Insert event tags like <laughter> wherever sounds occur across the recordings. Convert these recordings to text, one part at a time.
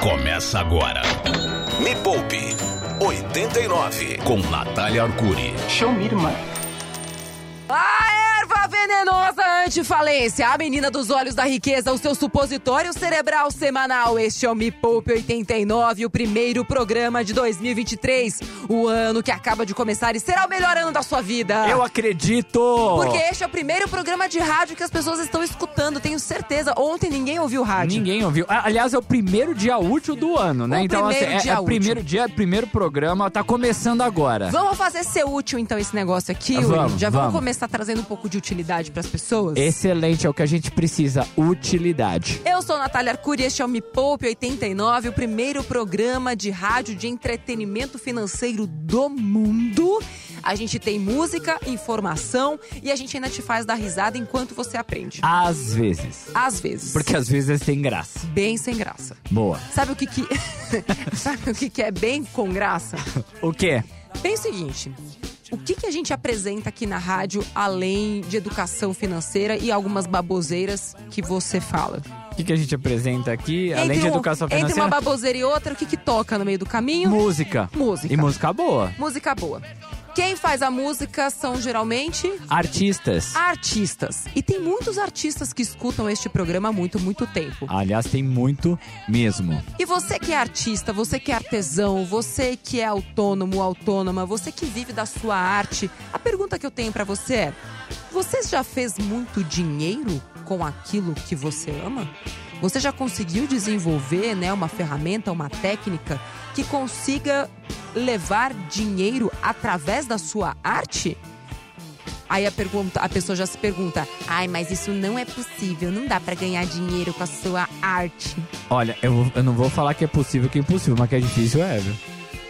Começa agora. Me Poupe 89 com Natália Arcuri. Show me, irmã. A erva venenosa antifalência, a menina dos olhos da riqueza, o seu supositório cerebral semanal. Este é o Me Poupe 89, o primeiro programa de 2023. O ano que acaba de começar e será o melhor ano da sua vida. Eu acredito! Porque este é o primeiro programa de rádio que as pessoas estão escutando, tenho certeza. Ontem ninguém ouviu rádio. Ninguém ouviu. Aliás, é o primeiro dia útil do ano, né? O então, assim, primeiro é, dia é o primeiro dia, primeiro programa, tá começando agora. Vamos fazer ser útil então esse negócio aqui, Vamos? Já vamos, vamos. começar trazendo um pouco de utilidade pras pessoas? Excelente, é o que a gente precisa. Utilidade. Eu sou Natália Arcuri, este é o Me Poupe 89, o primeiro programa de rádio de entretenimento financeiro do mundo. A gente tem música, informação e a gente ainda te faz dar risada enquanto você aprende. Às vezes. Às vezes. Porque às vezes tem graça. Bem sem graça. Boa. Sabe o que que... <laughs> Sabe o que que é bem com graça? O quê? Bem o seguinte... O que, que a gente apresenta aqui na rádio, além de educação financeira e algumas baboseiras que você fala? O que, que a gente apresenta aqui, além Entre de um- educação Entre uma financeira? baboseira e outra, o que, que toca no meio do caminho? Música. Música. E música boa. Música boa. Quem faz a música são geralmente Artistas. artistas. E tem muitos artistas que escutam este programa há muito, muito tempo. Aliás, tem muito mesmo. E você que é artista, você que é artesão, você que é autônomo, autônoma, você que vive da sua arte, a pergunta que eu tenho pra você é: você já fez muito dinheiro com aquilo que você ama? Você já conseguiu desenvolver, né, uma ferramenta, uma técnica que consiga levar dinheiro através da sua arte? Aí a, pergunta, a pessoa já se pergunta: ai, mas isso não é possível, não dá pra ganhar dinheiro com a sua arte. Olha, eu, eu não vou falar que é possível que é impossível, mas que é difícil é, viu?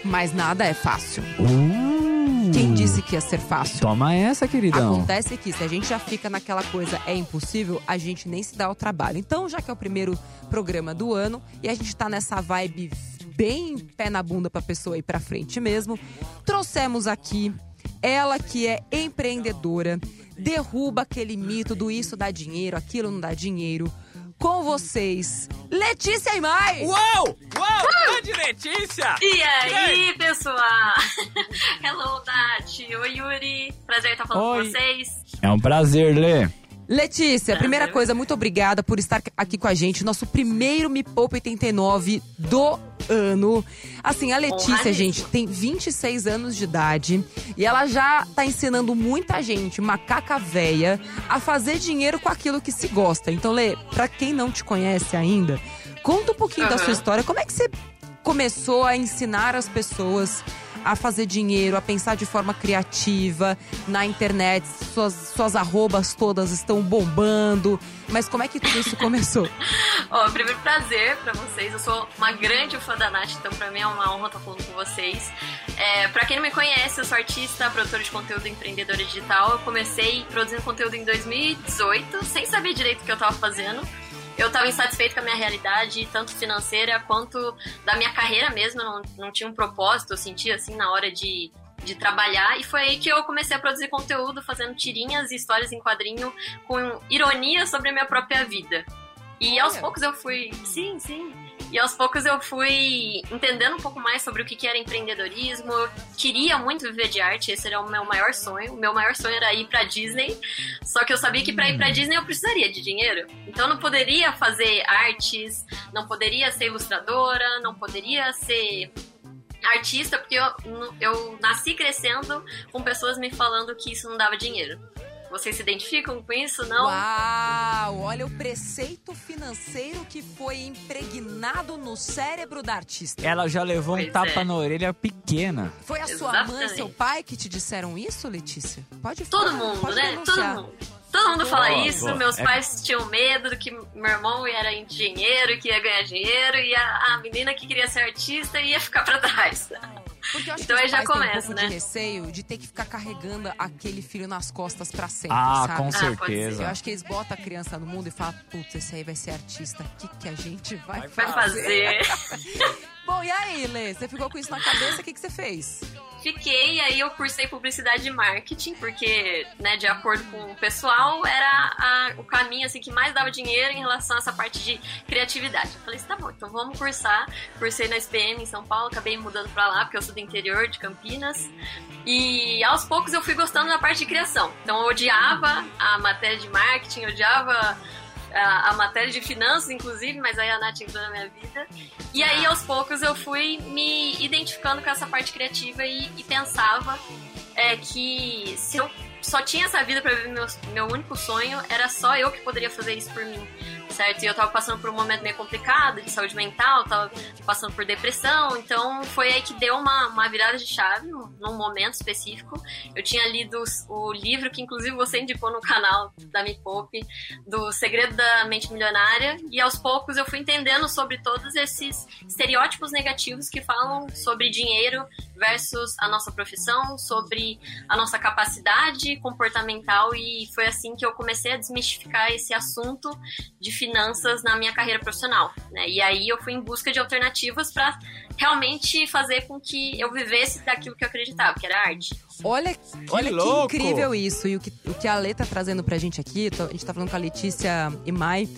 Mas nada é fácil. Uh, Quem disse que ia ser fácil? Toma essa, queridão. Acontece que se a gente já fica naquela coisa é impossível, a gente nem se dá ao trabalho. Então, já que é o primeiro programa do ano e a gente tá nessa vibe bem pé na bunda pra pessoa ir pra frente mesmo, trouxemos aqui ela que é empreendedora, derruba aquele mito do isso dá dinheiro, aquilo não dá dinheiro. Com vocês, Letícia Imai! Uou! Uou! Grande Letícia! E aí, pessoal? <laughs> Hello, Tati. Oi, Yuri. Prazer estar falando Oi. com vocês. É um prazer, Lê. Letícia, primeira Prazer. coisa, muito obrigada por estar aqui com a gente. Nosso primeiro Me Poupa 89 do ano. Assim, a Letícia, gente, tem 26 anos de idade e ela já tá ensinando muita gente, macaca véia, a fazer dinheiro com aquilo que se gosta. Então, Lê, pra quem não te conhece ainda, conta um pouquinho da Aham. sua história. Como é que você começou a ensinar as pessoas a fazer dinheiro, a pensar de forma criativa na internet? Suas, suas arrobas todas estão bombando. Mas como é que tudo isso começou? <laughs> Ó, primeiro prazer pra vocês. Eu sou uma grande fã da Nath, então pra mim é uma honra estar falando com vocês. É, pra quem não me conhece, eu sou artista, produtora de conteúdo empreendedora digital. Eu comecei produzindo conteúdo em 2018, sem saber direito o que eu tava fazendo. Eu tava insatisfeito com a minha realidade, tanto financeira quanto da minha carreira mesmo. Eu não, não tinha um propósito, eu sentia assim na hora de, de trabalhar. E foi aí que eu comecei a produzir conteúdo, fazendo tirinhas e histórias em quadrinho com ironia sobre a minha própria vida. E aos poucos eu fui. Sim, sim. E aos poucos eu fui entendendo um pouco mais sobre o que era empreendedorismo. Eu queria muito viver de arte, esse era o meu maior sonho. O meu maior sonho era ir pra Disney. Só que eu sabia que pra ir pra Disney eu precisaria de dinheiro. Então eu não poderia fazer artes, não poderia ser ilustradora, não poderia ser artista, porque eu, eu nasci crescendo com pessoas me falando que isso não dava dinheiro. Vocês se identificam com isso? Não? Uau! Olha o preceito financeiro que foi impregnado no cérebro da artista. Ela já levou um Pois tapa é. na orelha pequena. Foi a sua mãe, Exatamente. seu pai que te disseram isso, Letícia? Pode Todo falar, mundo, pode né? Todo mundo. Todo mundo fala Boa, isso. boa. Meus É- pais tinham medo do que meu irmão era engenheiro, que ia ganhar dinheiro, e a, a menina que queria ser artista ia ficar pra trás. <laughs> Porque eu acho Então que aí já um começa, pouco né? de receio de ter que ficar carregando aquele filho nas costas pra sempre, Ah, sabe? com ser. certeza. Eu acho que eles botam a criança no mundo e falam, putz, esse aí vai ser artista. O que, que a gente vai, Vai fazer. <laughs> Bom, e aí, Lê? Você ficou com isso na cabeça, o que, que você fez? Fiquei, aí eu cursei publicidade e marketing, porque, né, de acordo com o pessoal, era a- o caminho, assim, que mais dava dinheiro em relação a essa parte de criatividade. Eu falei, tá bom, então vamos cursar. Cursei na SPM em São Paulo, acabei mudando pra lá, porque eu sou do interior de Campinas. E aos poucos eu fui gostando da parte de criação. Então eu odiava a matéria de marketing, odiava a, a matéria de finanças, inclusive, mas aí a Nath entrou na minha vida. E aí, aos poucos, eu fui me identificando com essa parte criativa e, e pensava é, que se eu só tinha essa vida pra viver meu, meu único sonho, era só eu que poderia fazer isso por mim, certo? E eu tava passando por um momento meio complicado de saúde mental, tava passando por depressão, então foi aí que deu uma, uma virada de chave, num, momento específico. Eu tinha lido o livro que, inclusive, você indicou no canal da Me Poupe, do Segredo da Mente Milionária, e aos poucos eu fui entendendo sobre todos esses estereótipos negativos que falam sobre dinheiro versus a nossa profissão, sobre a nossa capacidade comportamental, e foi assim que eu comecei a desmistificar esse assunto de finanças na minha carreira profissional. Né? E aí eu fui em busca de alternativas para realmente fazer com que eu vivesse daquilo que eu acreditava, que era arte. Olha, olha louco! que incrível isso. E o que, o que a Lê tá trazendo pra gente aqui, tô- a gente tá falando com a Letícia e Mai,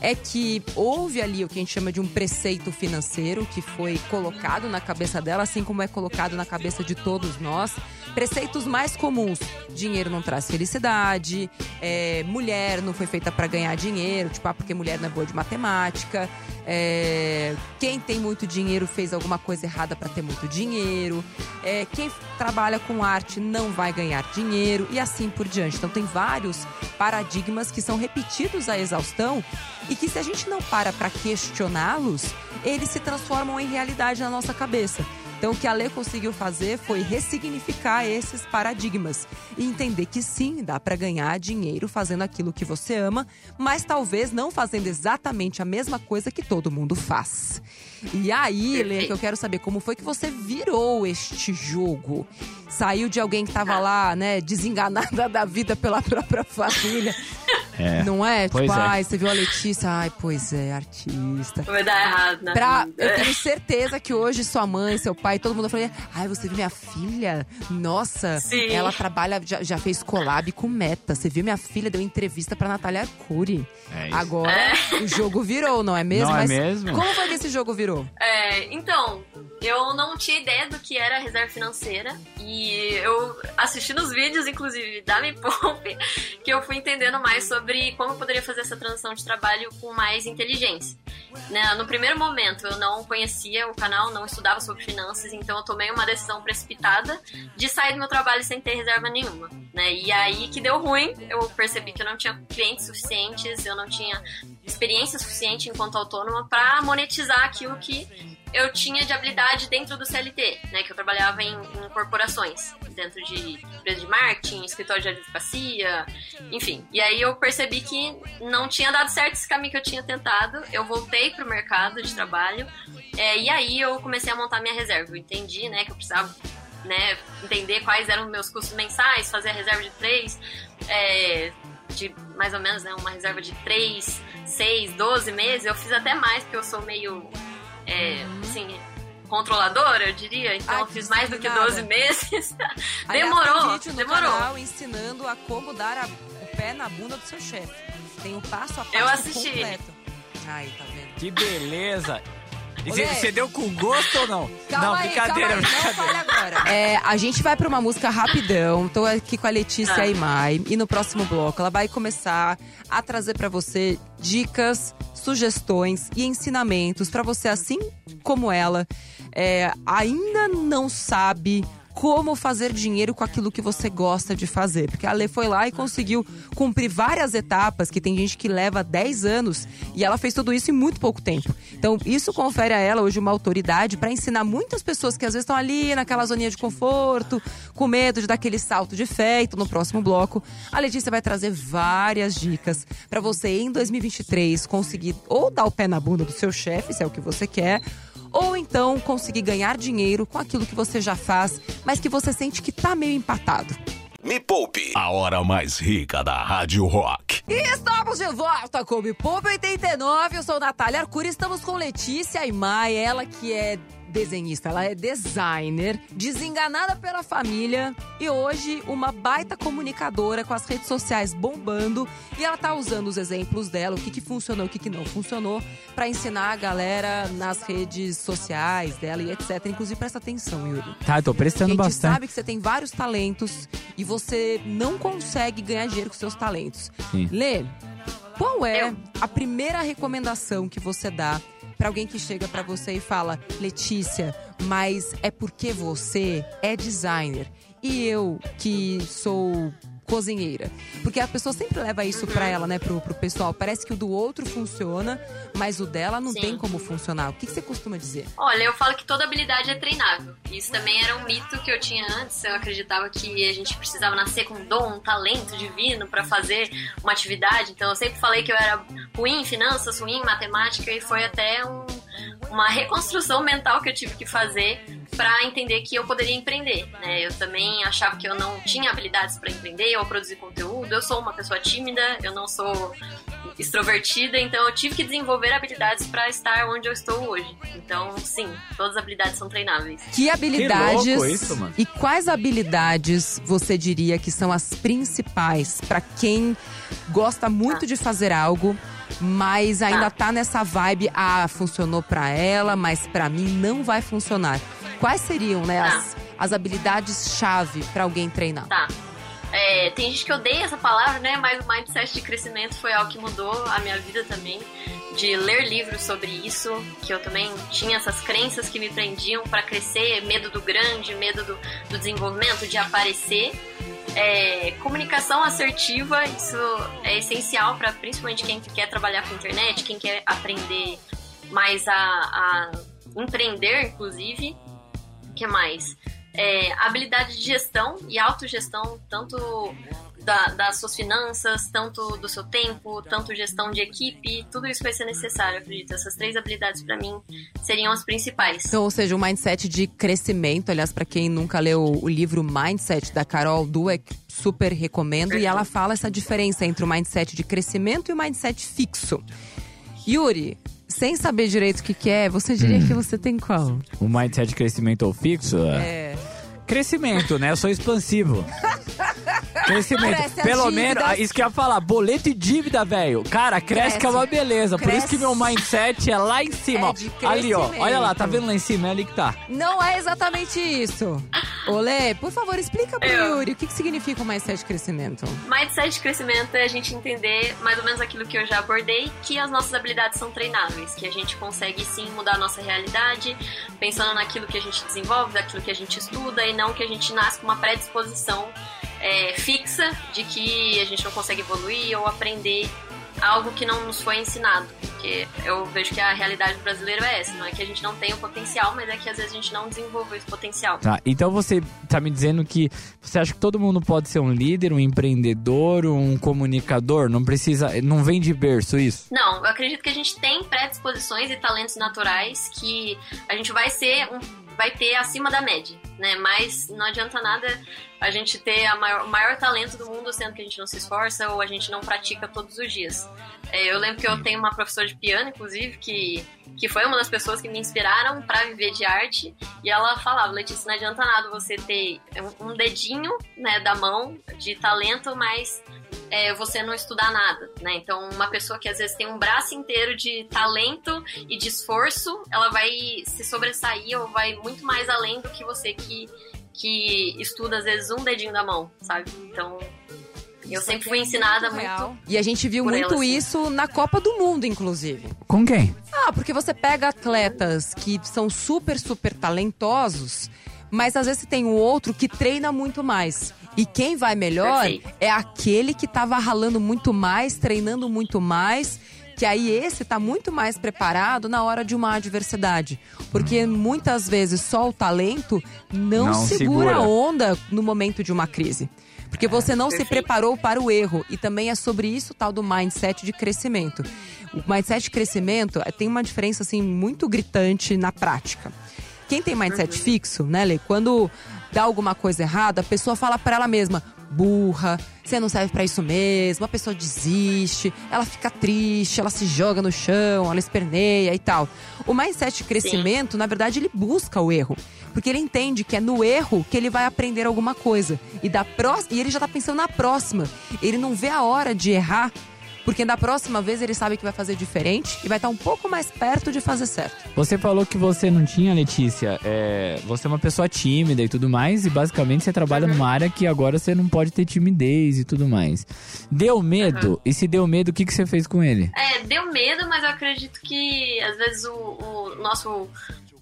é que houve ali o que a gente chama de um preceito financeiro que foi colocado na cabeça dela, assim como é colocado na cabeça de todos nós. Preceitos mais comuns: dinheiro não traz felicidade, é, mulher não foi feita pra ganhar dinheiro, tipo, ah, porque mulher não é boa de matemática. é, quem tem muito dinheiro fez alguma coisa errada pra ter muito dinheiro. é, quem trabalha com arte não vai ganhar dinheiro e assim por diante. Então tem vários paradigmas que são repetidos à exaustão e que se a gente não para para questioná-los, eles se transformam em realidade na nossa cabeça. Então, o que a Lê conseguiu fazer foi ressignificar esses paradigmas e entender que sim, dá para ganhar dinheiro fazendo aquilo que você ama, mas talvez não fazendo exatamente a mesma coisa que todo mundo faz. E aí, Lê, que eu quero saber como foi que você virou este jogo. Saiu de alguém que tava lá, né, desenganada da vida pela própria família. <laughs> É. Não é? Pois tipo, é. ai, você viu a Letícia? Ai, pois é, artista. Vai dar errado, né? Pra, eu tenho certeza que hoje sua mãe, seu pai, todo mundo falou: Ai, você viu minha filha? Nossa, Sim. ela trabalha, já, já fez collab com Meta. Você viu minha filha? Deu entrevista pra Natália Arcuri. É isso. Agora o jogo virou, não é mesmo? Não é Mas mesmo? Como foi que esse jogo virou? É, então, eu não tinha ideia do que era reserva financeira e eu assisti nos vídeos, inclusive, da Me Poupe, <laughs> que eu fui entendendo mais sobre como eu poderia fazer essa transição de trabalho com mais inteligência. Né, No primeiro momento, eu não conhecia o canal, não estudava sobre finanças, então eu tomei uma decisão precipitada de sair do meu trabalho sem ter reserva nenhuma. Né? E aí que deu ruim, eu percebi que eu não tinha clientes suficientes, eu não tinha experiência suficiente enquanto autônoma para monetizar aquilo que eu tinha de habilidade dentro do CLT, né? Que eu trabalhava em, em corporações, dentro de empresa de marketing, escritório de advocacia, enfim. E aí eu percebi que não tinha dado certo esse caminho que eu tinha tentado. Eu voltei pro mercado de trabalho é, e aí eu comecei a montar minha reserva. Eu entendi, né, que eu precisava né, entender quais eram os meus custos mensais, fazer a reserva de três, é, de mais ou menos né, uma reserva de 3, 6, 12 meses. Eu fiz até mais, porque eu sou meio, é, assim, controladora, eu diria. Então Ai, eu fiz mais do que disciplinada. 12 meses. <laughs> Demorou, no demorou. canal ensinando a como dar a- o pé na bunda do seu chefe. Tem o passo a passo Eu assisti. completo. Ai, tá vendo? Que beleza. E. Você deu com gosto ou não? Calma não, aí, brincadeira, calma aí, não brincadeira. fale agora. É, a gente vai pra uma música rapidão. Tô aqui com a Letícia Ah. e Mai. E no próximo bloco ela vai começar a trazer pra você dicas, sugestões e ensinamentos pra você, assim como ela, é, ainda não sabe como fazer dinheiro com aquilo que você gosta de fazer. Porque a Lê foi lá e conseguiu cumprir várias etapas, que tem gente que leva 10 anos, e ela fez tudo isso em muito pouco tempo. Então, isso confere a ela hoje uma autoridade para ensinar muitas pessoas que às vezes estão ali naquela zoninha de conforto, com medo de dar aquele salto de fé. Então, no próximo bloco, a Letícia vai trazer várias dicas para você em 2023 conseguir ou dar o pé na bunda do seu chefe, se é o que você quer, ou então conseguir ganhar dinheiro com aquilo que você já faz, mas que você sente que tá meio empatado. Me Poupe, a hora mais rica da Rádio Rock. E estamos de volta com o Me Poupe 89. Eu sou Natália Arcuri, estamos com Letícia e Maia, ela que é desenhista, ela é designer, desenganada pela família e hoje uma baita comunicadora com as redes sociais bombando e ela tá usando os exemplos dela, o que, que funcionou, o que, que não funcionou, para ensinar a galera nas redes sociais dela e etc. Inclusive, presta atenção, Yuri. Tá, eu tô prestando a gente bastante. sabe que você tem vários talentos e você não consegue ganhar dinheiro com seus talentos. Sim. Lê, qual é Eu. a primeira recomendação que você dá pra alguém que chega pra você e fala: Letícia, mas é porque você é designer. E eu que sou cozinheira. Porque a pessoa sempre leva isso pra ela, né, pro, pro pessoal. Parece que o do outro funciona, mas o dela não Sim. tem como funcionar. O que, que você costuma dizer? Olha, eu falo que toda habilidade é treinável. Isso também era um mito que eu tinha antes. Eu acreditava que a gente precisava nascer com um dom, um talento divino pra fazer uma atividade. Então eu sempre falei que eu era ruim em finanças, ruim em matemática e foi até um- uma reconstrução mental que eu tive que fazer pra entender que eu poderia empreender. Né? Eu também achava que eu não tinha habilidades pra empreender ou produzir conteúdo. Eu sou uma pessoa tímida, eu não sou extrovertida, então eu tive que desenvolver habilidades pra estar onde eu estou hoje. Então, sim, todas as habilidades são treináveis. Que habilidades louco isso, mano. e quais habilidades você diria que são as principais pra quem gosta muito de fazer algo, mas ainda tá nessa vibe, ah, funcionou pra ela, mas pra mim não vai funcionar. Quais seriam, né, as, as habilidades chave pra alguém treinar? Tá. É, tem gente que odeia essa palavra, né? Mas o mindset de crescimento foi algo que mudou a minha vida também. De ler livros sobre isso, que eu também tinha essas crenças que me prendiam para crescer, medo do grande, medo do, do desenvolvimento, de aparecer. É, comunicação assertiva, isso é essencial para principalmente quem quer trabalhar com internet, quem quer aprender mais a, a empreender, inclusive. O que mais? É, habilidade de gestão e autogestão, tanto da- das suas finanças, tanto do seu tempo, tanto gestão de equipe, tudo isso vai ser necessário, acredito. Essas três habilidades, para mim, seriam as principais. Então, ou seja, um mindset de crescimento. Aliás, pra quem nunca leu o livro Mindset da Carol Dweck, super recomendo. E ela fala essa diferença entre o mindset de crescimento e o mindset fixo. Yuri, sem saber direito o que, que é, você diria que você tem qual? O mindset de crescimento ou fixo? É. Crescimento, né? Eu sou expansivo. <laughs> Crescimento. Cresce Pelo menos, ah, isso que eu ia falar, boleto e dívida, velho. Cara, cresce, Cresce. que é uma beleza. Por isso Cresce. que meu mindset é lá em cima. É ali, ó. Olha lá, tá vendo lá em cima? É ali que tá. Não é exatamente isso. Olê, por favor, explica pro Eu. Yuri o que, que significa o mindset de crescimento. Mindset de crescimento é a gente entender mais ou menos aquilo que eu já abordei, que as nossas habilidades são treináveis, que a gente consegue sim mudar a nossa realidade, pensando naquilo que a gente desenvolve, daquilo que a gente estuda, e não que a gente nasce com uma predisposição é, fixa de que a gente não consegue evoluir ou aprender algo que não nos foi ensinado. Porque eu vejo que a realidade do brasileiro é essa, não é que a gente não tem o potencial, mas é que às vezes a gente não desenvolveu esse potencial. Tá, então você tá me dizendo que você acha que todo mundo pode ser um líder, um empreendedor, um comunicador? Não precisa. Não vem de berço isso? Não, eu acredito que a gente tem predisposições e talentos naturais que a gente vai ser um, vai ter acima da média, né? Mas não adianta nada a gente ter maior- o maior talento do mundo sendo que a gente não se esforça ou a gente não pratica todos os dias. É, eu lembro que eu tenho uma professora de piano, inclusive, que, que foi uma das pessoas que me inspiraram para viver de arte. E ela falava, Letícia, não adianta nada você ter um dedinho né, da mão de talento, mas é, você não estudar nada, né? Então, uma pessoa que às vezes tem um braço inteiro de talento e de esforço, ela vai se sobressair ou vai muito mais além do que você que, que estuda às vezes um dedinho da mão, sabe? Então, eu sempre fui ensinada muito. Real. E a gente viu muito ela, sim. isso na Copa do Mundo, inclusive. Com quem? Ah, porque você pega atletas que são super, super talentosos, mas às vezes tem o outro que treina muito mais. E quem vai melhor Perfeito. é aquele que tava ralando muito mais, treinando muito mais. Que aí esse tá muito mais preparado na hora de uma adversidade. Porque muitas vezes só o talento não, Não segura a onda no momento de uma crise. Porque você não se preparou para o erro. E também é sobre isso tal do mindset de crescimento. O mindset de crescimento eh, tem uma diferença assim muito gritante na prática. Quem tem mindset fixo, né, Lê? Quando dá alguma coisa errada, a pessoa fala para ela mesma: burra, você não serve para isso mesmo. A pessoa desiste, ela fica triste, ela se joga no chão, ela esperneia e tal. O mindset de crescimento, na verdade, ele busca o erro. Porque ele entende que é no erro que ele vai aprender alguma coisa. E, da pró e ele já tá pensando na próxima. Ele não vê a hora de errar, porque da próxima vez ele sabe que vai fazer diferente e vai estar um pouco mais perto de fazer certo. Você falou que você não tinha, Letícia. É, você é uma pessoa tímida e tudo mais, e basicamente você trabalha numa área que agora você não pode ter timidez e tudo mais. Deu medo? E se deu medo, o que, que você fez com ele? É, deu medo, mas eu acredito que às vezes o, o nosso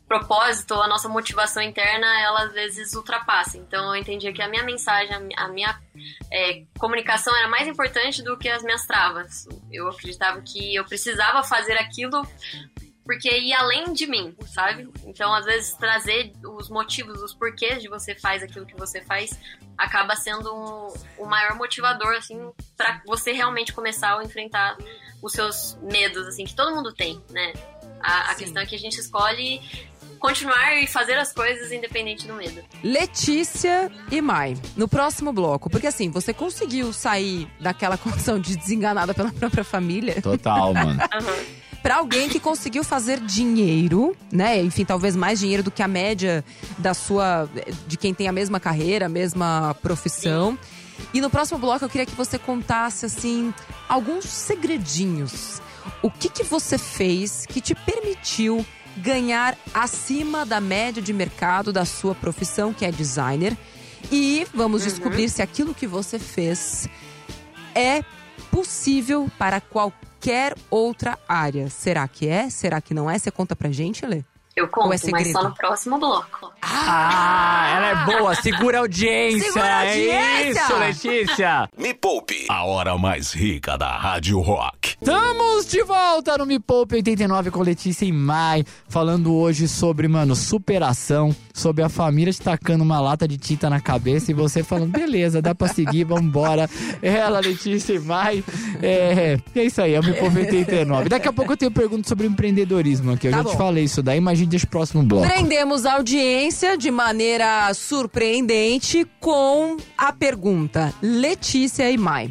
propósito, a nossa motivação interna, ela às vezes ultrapassa. Então eu entendia que a minha mensagem, a mi- a minha é, comunicação era mais importante do que as minhas travas. Eu acreditava que eu precisava fazer aquilo porque ia além de mim, sabe? Então, às vezes, trazer os motivos, os porquês de você faz aquilo que você faz, acaba sendo um- o maior motivador, assim, para você realmente começar a enfrentar os seus medos, assim, que todo mundo tem, né? A, a questão é que a gente escolhe continuar e fazer as coisas independente do medo. Letícia e Mai, no próximo bloco. Porque assim, você conseguiu sair daquela <laughs> condição de desenganada pela própria família Total, mano. <laughs> pra alguém que conseguiu fazer dinheiro, né? Enfim, talvez mais dinheiro do que a média da sua. de quem tem a mesma carreira, a mesma profissão. E no próximo bloco eu queria que você contasse, assim, alguns segredinhos. O que, que você fez que te permitiu ganhar acima da média de mercado da sua profissão, que é designer? E vamos descobrir se aquilo que você fez é possível para qualquer outra área. Será que é? Será que não é? Você conta pra gente, Lê? Eu conto, Ou é mas só no próximo bloco. Ah, ela é boa. Segura a audiência. Segura a É audiência. isso, Letícia. Me Poupe, a hora mais rica da Rádio Rock. Estamos de volta no Me Poupe 89 com Letícia e Mai, falando hoje sobre, mano, superação, sobre a família te tacando uma lata de tinta na cabeça e você falando, beleza, dá pra seguir, vambora. Ela, Letícia e Mai, é, é isso aí, é o Me Poupe 89. Daqui a pouco eu tenho pergunta sobre empreendedorismo aqui, eu Tá já bom. te falei isso daí, mas a gente deixa o próximo bloco. Prendemos a audiência de maneira surpreendente com a pergunta: Letícia e Mai,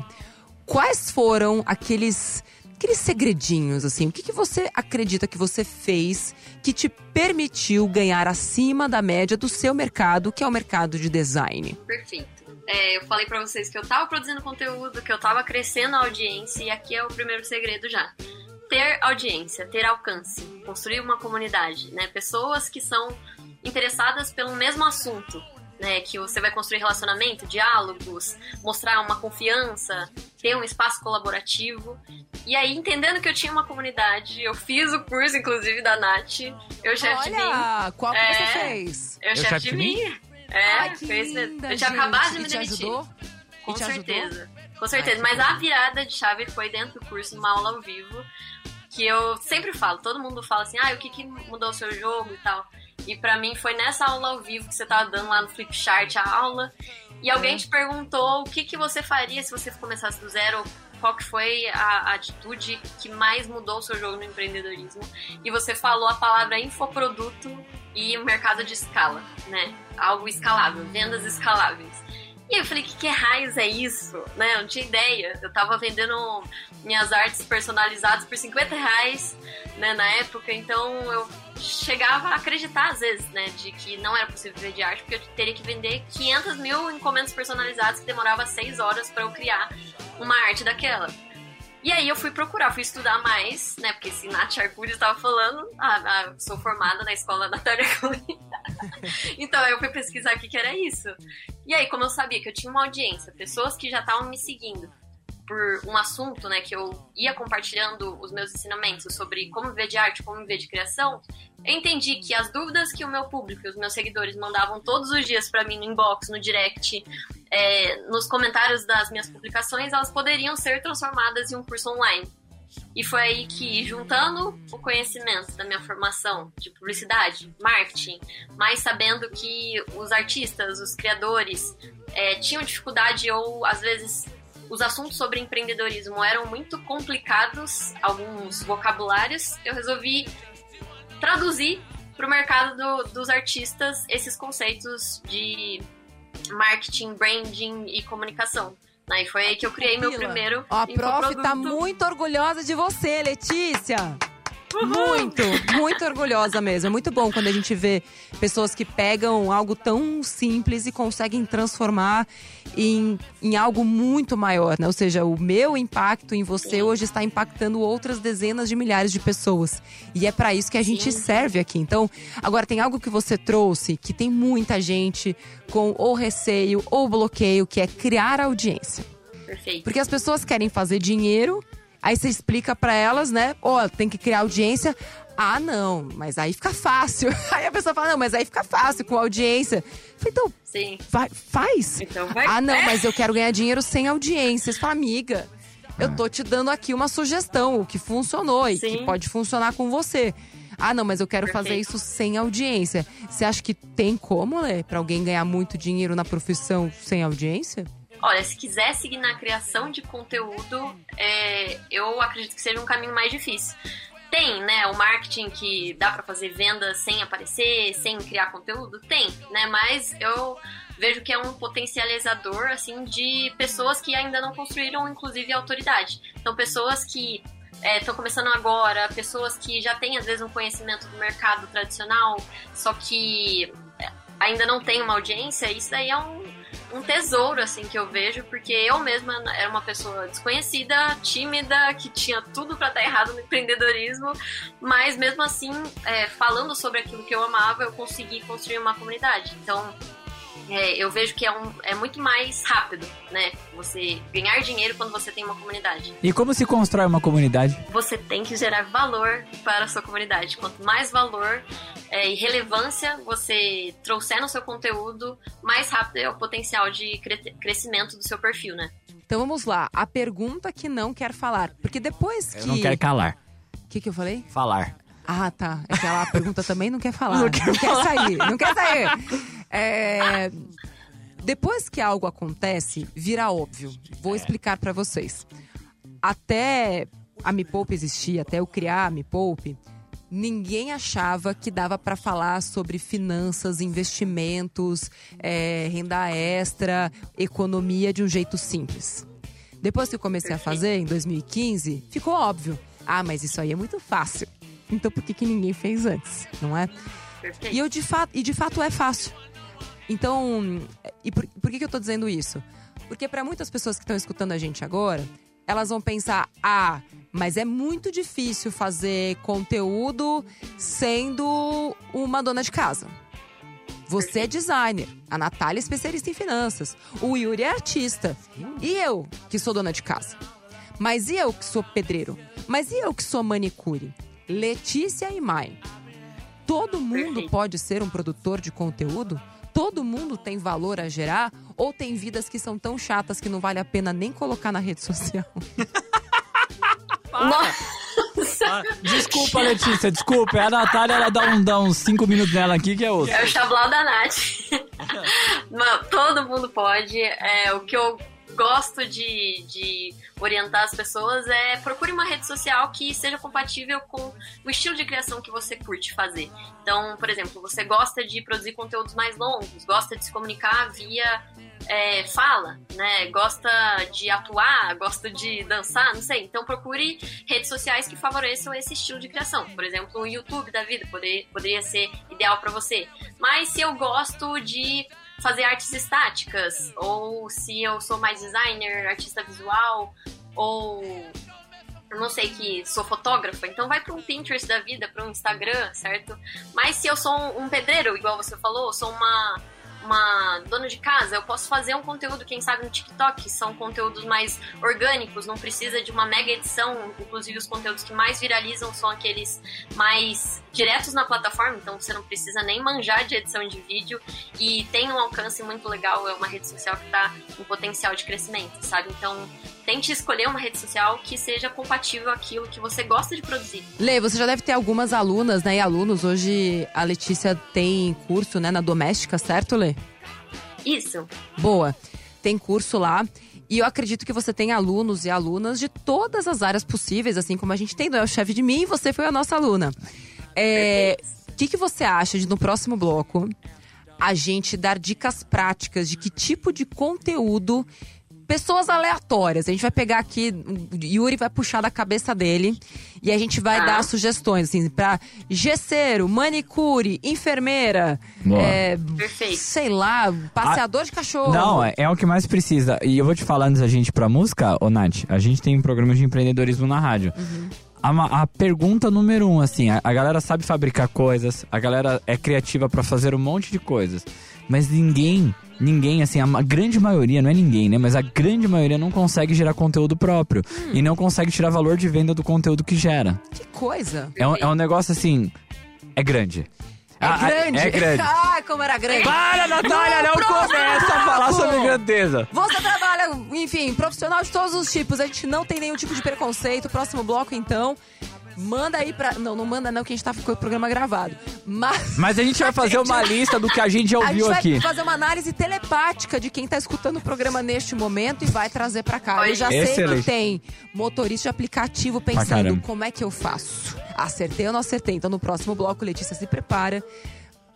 quais foram aqueles aqueles segredinhos assim? O que, que você acredita que você fez que te permitiu ganhar acima da média do seu mercado, que é o mercado de design? Perfeito. É, eu falei pra vocês que eu tava produzindo conteúdo, que eu tava crescendo a audiência, e aqui é o primeiro segredo já. Ter audiência, ter alcance, construir uma comunidade, né? Pessoas que são interessadas pelo mesmo assunto, né? Que você vai construir relacionamento, diálogos, mostrar uma confiança, ter um espaço colaborativo. E aí, entendendo que eu tinha uma comunidade, eu fiz o curso, inclusive, da Nath, eu chefe de mim. Qual que você É. fez? Eu, chefe de mim? É, Ai, que fez linda, Eu tinha gente. acabado de E me te demitir. ajudou? Com E te ajudou? certeza. Com certeza. Ai, Mas a virada de chave foi dentro do curso, numa aula ao vivo. Que eu sempre falo, todo mundo fala assim, ah, o que, que mudou o seu jogo e tal. E pra mim foi nessa aula ao vivo que você tava dando lá no Flipchart a aula. E alguém É. te perguntou o que, que você faria se você começasse do zero, qual que foi a, a atitude que mais mudou o seu jogo no empreendedorismo. E você falou a palavra infoproduto e mercado de escala, né? Algo escalável, vendas escaláveis. E eu falei, que, que raios é isso? Né? Eu não tinha ideia. Eu tava vendendo minhas artes personalizadas por 50 reais né, na época, então eu chegava a acreditar às vezes, né, de que não era possível viver de arte, porque eu teria que vender 500 mil encomendas personalizadas que demorava 6 horas para eu criar uma arte daquela. E aí eu fui procurar, fui estudar mais, né? Porque se Nath Arcuri estava falando, ah, ah, sou formada na escola Natália Arcuri. <laughs> então eu fui pesquisar o que que era isso. E aí, como eu sabia que eu tinha uma audiência, pessoas que já estavam me seguindo por um assunto, né, que eu ia compartilhando os meus ensinamentos sobre como viver de arte, como viver de criação, eu entendi que as dúvidas que o meu público e os meus seguidores mandavam todos os dias para mim no inbox, no direct, é, nos comentários das minhas publicações, elas poderiam ser transformadas em um curso online. E foi aí que, juntando o conhecimento da minha formação de publicidade, marketing, mas sabendo que os artistas, os criadores, é, tinham dificuldade ou às vezes os assuntos sobre empreendedorismo eram muito complicados, alguns vocabulários, eu resolvi traduzir para o mercado do, dos artistas esses conceitos de marketing, branding e comunicação. Aí foi aí que eu criei meu primeiro. Ó, a prof tá muito orgulhosa de você, Letícia. Muito, muito orgulhosa mesmo. É muito bom quando a gente vê pessoas que pegam algo tão simples e conseguem transformar em, em algo muito maior, né? Ou seja, o meu impacto em você hoje está impactando outras dezenas de milhares de pessoas. E é para isso que a gente Sim. serve aqui. Então, agora tem algo que você trouxe que tem muita gente com ou receio ou bloqueio, que é criar audiência. Perfeito. Porque as pessoas querem fazer dinheiro Aí você explica para elas, né? Ó, oh, tem que criar audiência. Ah, não, mas aí fica fácil. <laughs> Aí a pessoa fala, não, mas aí fica fácil com audiência. falei, então, Sim. Vai, faz. Então vai. Ah, não, mas eu quero ganhar dinheiro sem audiência. Você fala, amiga, eu tô te dando aqui uma sugestão, o que funcionou e Sim. que pode funcionar com você. Ah, não, mas eu quero Perfeito. fazer isso sem audiência. Você acha que tem como, Lê, pra alguém ganhar muito dinheiro na profissão sem audiência? Olha, se quiser seguir na criação de conteúdo, é, eu acredito que seja um caminho mais difícil. Tem, né, o marketing que dá para fazer vendas sem aparecer, sem criar conteúdo? Tem, né, mas eu vejo que é um potencializador, assim, de pessoas que ainda não construíram, inclusive, autoridade. Então, pessoas que estão é, começando agora, pessoas que já têm, às vezes, um conhecimento do mercado tradicional, só que é, ainda não tem uma audiência, isso daí é um um tesouro, assim, que eu vejo, porque eu mesma era uma pessoa desconhecida, tímida, que tinha tudo para dar errado no empreendedorismo, mas mesmo assim, é, falando sobre aquilo que eu amava, eu consegui construir uma comunidade. Então, é, eu vejo que é, um, é muito mais rápido, né? Você ganhar dinheiro quando você tem uma comunidade. E como se constrói uma comunidade? Você tem que gerar valor para a sua comunidade. Quanto mais valor é, e relevância você trouxer no seu conteúdo, mais rápido é o potencial de cre crescimento do seu perfil, né? Então vamos lá. A pergunta que não quer falar. Porque depois que. Eu não quer calar. O que, que eu falei? Falar. Ah, tá. É que a pergunta também não quer falar. Não quer, não quer sair. Não quer sair. É... Depois que algo acontece, vira óbvio. Vou é. explicar para vocês. Até a Me Poupe existir, até eu criar a Me Poupe, ninguém achava que dava para falar sobre finanças, investimentos, é, renda extra, economia de um jeito simples. Depois que eu comecei a fazer, em 2015, ficou óbvio. Ah, mas isso aí é muito fácil. Então por que, que ninguém fez antes, não é? E, eu de fato, e de fato é fácil. Então, e por, por que, que eu tô dizendo isso? Porque para muitas pessoas que estão escutando a gente agora, elas vão pensar: ah, mas é muito difícil fazer conteúdo sendo uma dona de casa. Você é designer, a Natália é especialista em finanças, o Yuri é artista. E eu, que sou dona de casa? Mas e eu que sou pedreiro? Mas e eu que sou manicure? Letícia e Mai. Todo mundo pode ser um produtor de conteúdo? Todo mundo tem valor a gerar ou tem vidas que são tão chatas que não vale a pena nem colocar na rede social? Ah, desculpa, Letícia, desculpa. A Natália, ela dá, um, dá uns 5 minutos nela aqui, que é outro. É o chablau da Nath. <laughs> Todo mundo pode. É, o que eu gosto de, de orientar as pessoas é procure uma rede social que seja compatível com o estilo de criação que você curte fazer. Então, por exemplo, você gosta de produzir conteúdos mais longos, gosta de se comunicar via é, fala, né? Gosta de atuar, gosta de dançar, não sei. Então procure redes sociais que favoreçam esse estilo de criação. Por exemplo, o YouTube da vida poderia, poderia ser ideal para você. Mas se eu gosto de fazer artes estáticas, ou se eu sou mais designer, artista visual, ou eu não sei que sou fotógrafa, então vai para um Pinterest da vida, para um Instagram, certo? Mas se eu sou um pedreiro, igual você falou, sou uma uma dona de casa, eu posso fazer um conteúdo, quem sabe, no TikTok. São conteúdos mais orgânicos, não precisa de uma mega edição. Inclusive, os conteúdos que mais viralizam são aqueles mais diretos na plataforma, então você não precisa nem manjar de edição de vídeo. E tem um alcance muito legal, é uma rede social que está em potencial de crescimento, sabe? Então, tente escolher uma rede social que seja compatível àquilo que você gosta de produzir. Lê, você já deve ter algumas alunas, né, e alunos. Hoje a Letícia tem curso, né, na doméstica, certo, Lê? Isso. Boa. Tem curso lá. E eu acredito que você tem alunos e alunas de todas as áreas possíveis, assim como a gente tem. Não é o chefe de mim e você foi a nossa aluna. É, O que, que você acha de no próximo bloco a gente dar dicas práticas de que tipo de conteúdo. Pessoas aleatórias. A gente vai pegar aqui, o Yuri vai puxar da cabeça dele e a gente vai Tá. dar sugestões, assim, pra gesseiro, manicure, enfermeira, é, Perfeito. sei lá, passeador de cachorro. Não, é, é o que mais precisa. E eu vou te falar antes da gente ir pra música, ô Nath. A gente tem um programa de empreendedorismo na rádio. A, ma- a pergunta número um, assim, a, a galera sabe fabricar coisas, a galera é criativa pra fazer um monte de coisas. Mas ninguém, ninguém, assim, a grande maioria, não é ninguém, né? Mas a grande maioria não consegue gerar conteúdo próprio. E não consegue tirar valor de venda do conteúdo que gera. Que coisa. É um, é um negócio assim. É grande. É Ah, grande. É grande. Ai, <laughs> como era grande. Para, Natália, não Próximo começa a falar sobre grandeza. Você trabalha, enfim, profissional de todos os tipos. A gente não tem nenhum tipo de preconceito. Próximo bloco, então. Manda aí pra. Não, não manda não, que a gente tá com o programa gravado. Mas. Mas a gente vai fazer uma <laughs> lista do que a gente já A gente ouviu vai aqui. fazer uma análise telepática de quem tá escutando o programa neste momento e vai trazer pra cá. Eu já sei Excelente. que tem motorista de aplicativo pensando como é que eu faço. Acertei ou não acertei? Então no próximo bloco, Letícia se prepara.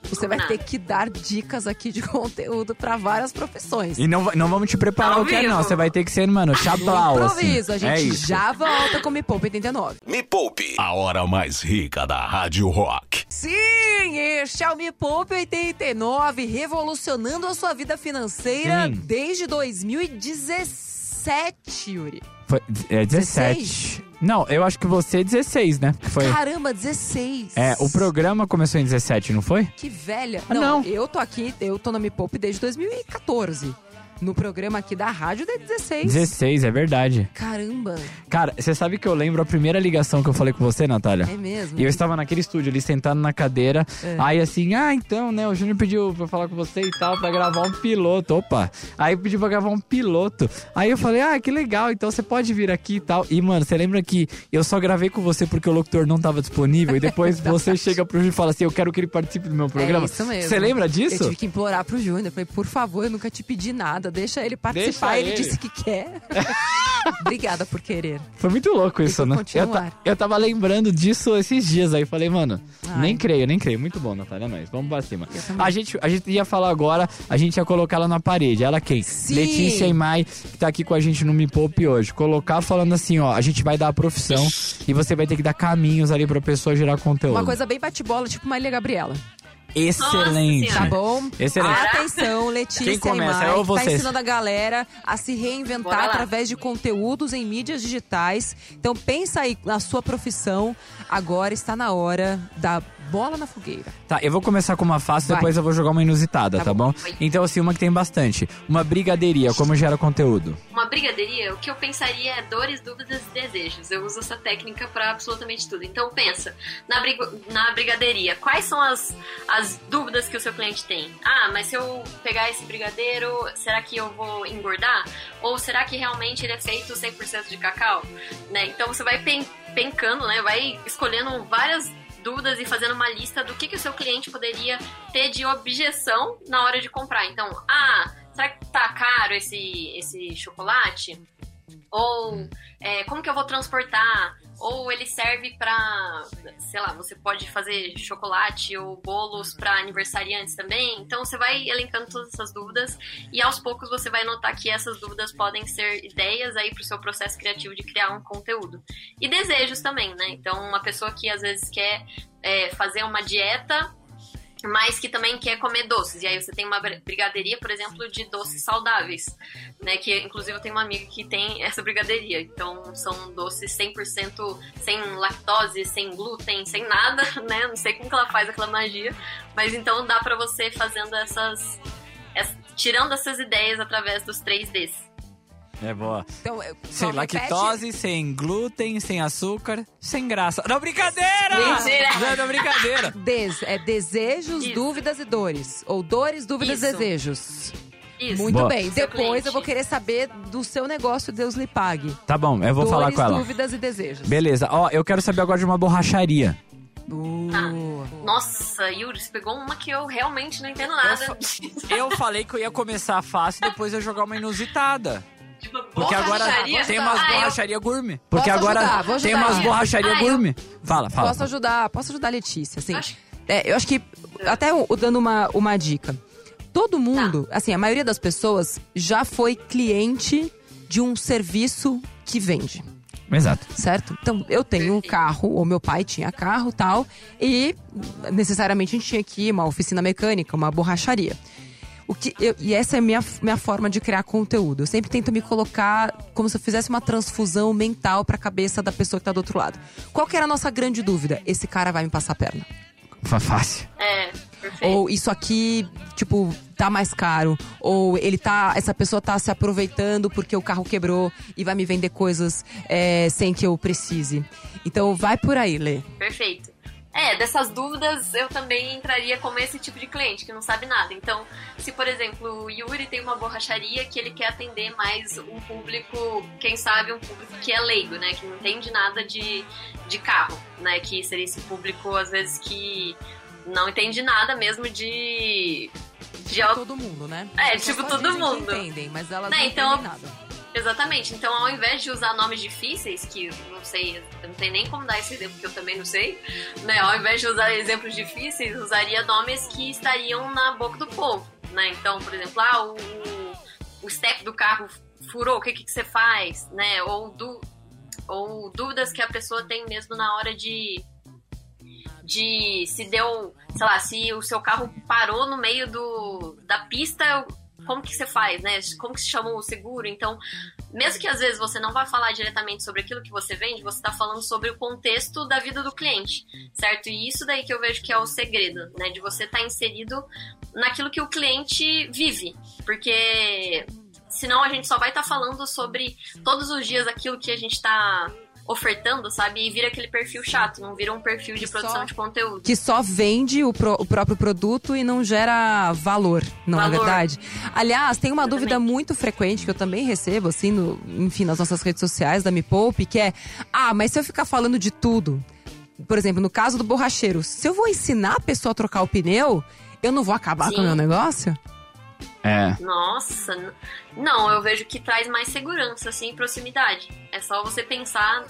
Você vai ter que dar dicas aqui de <laughs> conteúdo pra várias profissões. E não, não vamos te preparar Ao o que é, não. Você vai ter que ser, mano, chablau, No assim. improviso, a gente é já volta com Me Poupa 89. Me Poupe, a hora mais rica da Rádio Rock. Sim, este é o Me Poupe 89, revolucionando a sua vida financeira Sim. desde 2017, Yuri. Foi, é 17. 16? Não, eu acho que você é 16, né? Que Foi. Caramba, 16. É, o programa começou em 17, não foi? Que velha. Ah, não, não. eu tô aqui, eu tô no Me Poupe desde 2014. No programa aqui da rádio de 16. 16, é verdade. Caramba, Cara, você sabe que eu lembro a primeira ligação que eu falei com você, Natália? é mesmo. E eu estava naquele estúdio ali, sentado na cadeira. É. Aí assim, ah, então, né? O Júnior pediu pra eu falar com você e tal, pra gravar um piloto. Opa! Aí pediu pra gravar um piloto. Aí eu falei, ah, que legal, então você pode vir aqui e tal. E, mano, você lembra que eu só gravei com você porque o locutor não tava disponível? E depois <laughs> você chega pro Júnior e fala assim, eu quero que ele participe do meu programa. É isso mesmo. Você lembra Eu disso? tive que implorar pro Júnior. Eu falei, por favor, eu nunca te pedi nada. Deixa ele participar. Deixa ele, ele. disse que quer. <laughs> Obrigada por querer. Foi muito louco isso, né? Eu, continuar. ta- eu tava lembrando disso esses dias aí. Falei, mano, Ai. nem creio, nem creio. Muito bom, Natália, nós. Vamos pra cima. Eu. A gente, a gente ia falar agora, a gente ia colocar ela na parede. Ela quem? Sim. Letícia e Mai, que tá aqui com a gente no Me Poupe hoje. Colocar falando assim, ó, a gente vai dar a profissão e você vai ter que dar caminhos ali pra pessoa gerar conteúdo. Uma coisa bem bate-bola, tipo Marília Gabriela. Excelente. Nossa Tá bom? Excelente. Atenção, Letícia Quem começa? e Mai, Eu ou tá ensinando a galera a se reinventar através de conteúdos em mídias digitais. Então pensa aí na sua profissão. Agora está na hora da bola na fogueira. Tá, eu vou começar com uma fácil, Vai. depois eu vou jogar uma inusitada, tá, Tá bom? bom. Então, assim, uma que tem bastante. Uma brigadeiria, como gera conteúdo? Uma brigadeiria, o que eu pensaria é dores, dúvidas e desejos. Eu uso essa técnica pra absolutamente tudo. Então pensa, na, brigo- na brigadeiria, quais são as, as dúvidas que o seu cliente tem? Ah, mas se eu pegar esse brigadeiro, será que eu vou engordar? Ou será que realmente ele é feito 100% de cacau? Né? Então você vai pen- pencando, né? vai escolhendo várias dúvidas e fazendo uma lista do que, que o seu cliente poderia ter de objeção na hora de comprar. Então, ah, será que tá caro esse, esse chocolate? Ou é, como que eu vou transportar? Ou ele serve pra, sei lá, você pode fazer chocolate ou bolos pra aniversariantes também. Então você vai elencando todas essas dúvidas e aos poucos você vai notar que essas dúvidas podem ser ideias aí pro seu processo criativo de criar um conteúdo. E desejos também, né? Então uma pessoa que às vezes quer é, fazer uma dieta mas que também quer comer doces. E aí você tem uma br- brigadeiria, por exemplo, de doces saudáveis, né? Que inclusive eu tenho uma amiga que tem essa brigadeiria. Então são doces 100% sem lactose, sem glúten, sem nada, <laughs> né? Não sei como que ela faz aquela magia, mas então dá pra você fazendo essas, ess- tirando essas ideias através dos 3Ds. É boa. Então, eu- Sem lactose, sem glúten, sem açúcar, sem graça. Não, brincadeira! Mentira! Não, não, brincadeira. <laughs> Des, é desejos, Isso. dúvidas e dores. Ou dores, dúvidas e Isso. desejos. Isso. Muito Boa. bem. Seu Depois cliente. eu vou querer saber do seu negócio, Deus lhe pague. Tá bom, eu vou Dores, falar com ela. dúvidas e desejos. Beleza, ó, eu quero saber agora de uma borracharia. Uh, Nossa, Yuri, você pegou uma que eu realmente não entendo Eu, nada. fa- eu falei que eu ia começar fácil e depois eu jogar uma inusitada. Tipo, Porque agora tem umas Ah, eu- borracharia gourmet. Porque Posso agora ajudar, tem umas borracharia Ah, eu- gourmet. Fala, fala. Posso ajudar, posso ajudar a Letícia, assim. Acho- É, eu acho que, até o- dando uma, uma dica. Todo mundo, assim, a maioria das pessoas já foi cliente de um serviço que vende. Exato. certo? Então, eu tenho um carro, ou meu pai tinha carro tal, e necessariamente a gente tinha aqui uma oficina mecânica, uma borracharia. O que eu- e essa é a minha, minha forma de criar conteúdo. Eu sempre tento me colocar como se eu fizesse uma transfusão mental pra cabeça da pessoa que tá do outro lado. Qual que era a nossa grande dúvida? Esse cara vai me passar a perna. Fácil. É, perfeito. Ou isso aqui, tipo, tá mais caro. Ou ele tá. Essa pessoa tá se aproveitando porque o carro quebrou e vai me vender coisas é, sem que eu precise. Então vai por aí, Lê. Perfeito. É, dessas dúvidas eu também entraria como esse tipo de cliente que não sabe nada. Então, se por exemplo o Yuri tem uma borracharia que ele quer atender mais um público, quem sabe um público que é leigo, né? Que não entende nada de, de carro, né? Que seria esse público, às vezes, que não entende nada mesmo de. de auto... todo mundo, né? É, tipo todo mundo. entendem, mas elas Né, não então- entendem nada. Exatamente. Então, ao invés de usar nomes difíceis, que não sei, não tenho nem como dar esse exemplo, porque eu também não sei, né? Ao invés de usar exemplos difíceis, usaria nomes que estariam na boca do povo, né? Então, por exemplo, ah, o, o, step do carro furou, o que, que você faz, né? Ou, ou dúvidas que a pessoa tem mesmo na hora de de se deu, sei lá, se o seu carro parou no meio do, da pista, como que você faz, né? Como que se chama o seguro? Então, mesmo que às vezes você não vá falar diretamente sobre aquilo que você vende, você está falando sobre o contexto da vida do cliente, certo? E isso daí que eu vejo que é o segredo, né? De você estar inserido naquilo que o cliente vive, porque senão a gente só vai estar falando sobre todos os dias aquilo que a gente está ofertando, sabe? E vira aquele perfil chato, não vira um perfil de Que produção só- de conteúdo. Que só vende o, pro- o próprio produto e não gera valor, não é Valor. verdade? Aliás, tem uma Exatamente. dúvida muito frequente que eu também recebo, assim, no, enfim, nas nossas redes sociais da Me Poupe, que é: ah, mas se eu ficar falando de tudo, por exemplo, no caso do borracheiro, se eu vou ensinar a pessoa a trocar o pneu, eu não vou acabar Sim. com o meu negócio? É. Nossa, não, eu vejo que traz mais segurança, assim, proximidade. É só você pensar